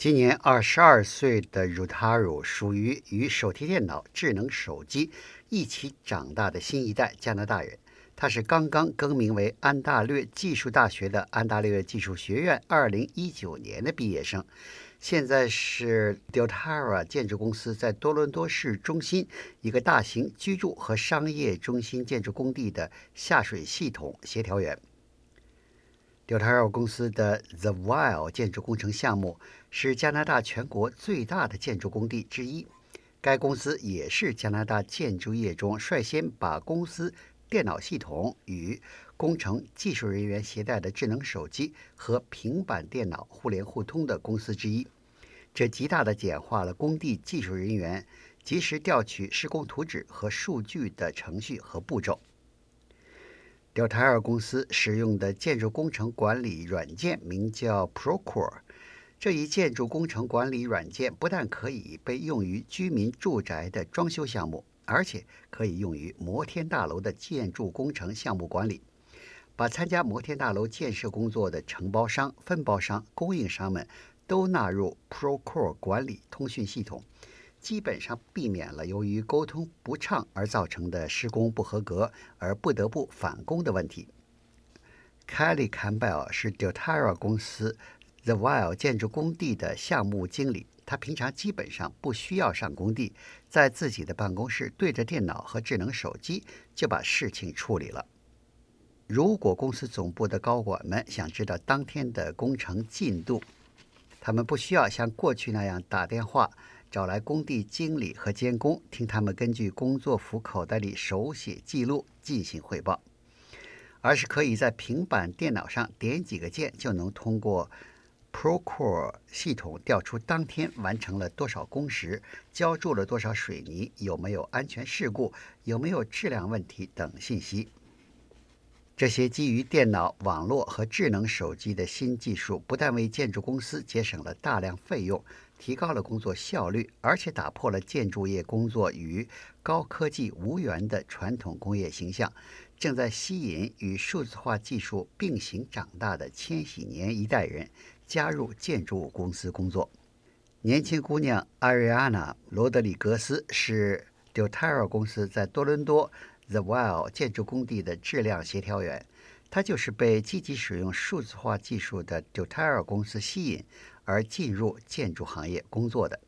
今年二十二岁的 Rutaru 属于与手提电脑、智能手机一起长大的新一代加拿大人。他是刚刚更名为安大略技术大学的安大略技术学院二零一九年的毕业生，现在是 Deltara 建筑公司在多伦多市中心一个大型居住和商业中心建筑工地的下水系统协调员。纽塔尔公司的 The Weil 建筑工程项目是加拿大全国最大的建筑工地之一。该公司也是加拿大建筑业中率先把公司电脑系统与工程技术人员携带的智能手机和平板电脑互联互通的公司之一。这极大地简化了工地技术人员及时调取施工图纸和数据的程序和步骤。德泰尔公司使用的建筑工程管理软件名叫 Procore。这一建筑工程管理软件不但可以被用于居民住宅的装修项目，而且可以用于摩天大楼的建筑工程项目管理。把参加摩天大楼建设工作的承包商、分包商、供应商们都纳入 Procore 管理通讯系统。基本上避免了由于沟通不畅而造成的施工不合格而不得不返工的问题。Kelly Campbell 是 Deltara 公司 The Weil 建筑工地的项目经理，他平常基本上不需要上工地，在自己的办公室对着电脑和智能手机就把事情处理了。如果公司总部的高管们想知道当天的工程进度，他们不需要像过去那样打电话。找来工地经理和监工，听他们根据工作服口袋里手写记录进行汇报，而是可以在平板电脑上点几个键，就能通过 Procore 系统调出当天完成了多少工时、浇筑了多少水泥、有没有安全事故、有没有质量问题等信息。这些基于电脑、网络和智能手机的新技术，不但为建筑公司节省了大量费用。提高了工作效率，而且打破了建筑业工作与高科技无缘的传统工业形象，正在吸引与数字化技术并行长大的千禧年一代人加入建筑公司工作。年轻姑娘阿瑞安娜·罗德里格斯是 Deltara 公司在多伦多 The Well 建筑工地的质量协调员，他就是被积极使用数字化技术的 Deltara 公司吸引。而进入建筑行业工作的，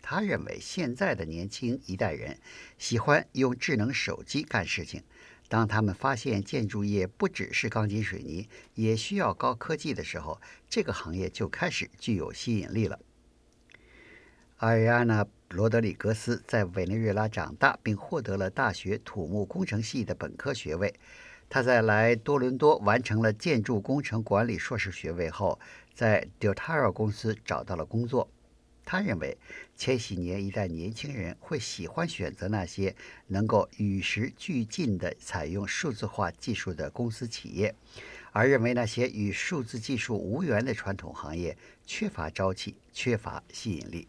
他认为现在的年轻一代人喜欢用智能手机干事情。当他们发现建筑业不只是钢筋水泥，也需要高科技的时候，这个行业就开始具有吸引力了。阿瑞安娜·罗德里格斯在委内瑞拉长大，并获得了大学土木工程系的本科学位。他在来多伦多完成了建筑工程管理硕士学位后，在 Deltar 公司找到了工作。他认为，千禧年一代年轻人会喜欢选择那些能够与时俱进地采用数字化技术的公司企业，而认为那些与数字技术无缘的传统行业缺乏朝气、缺乏吸引力。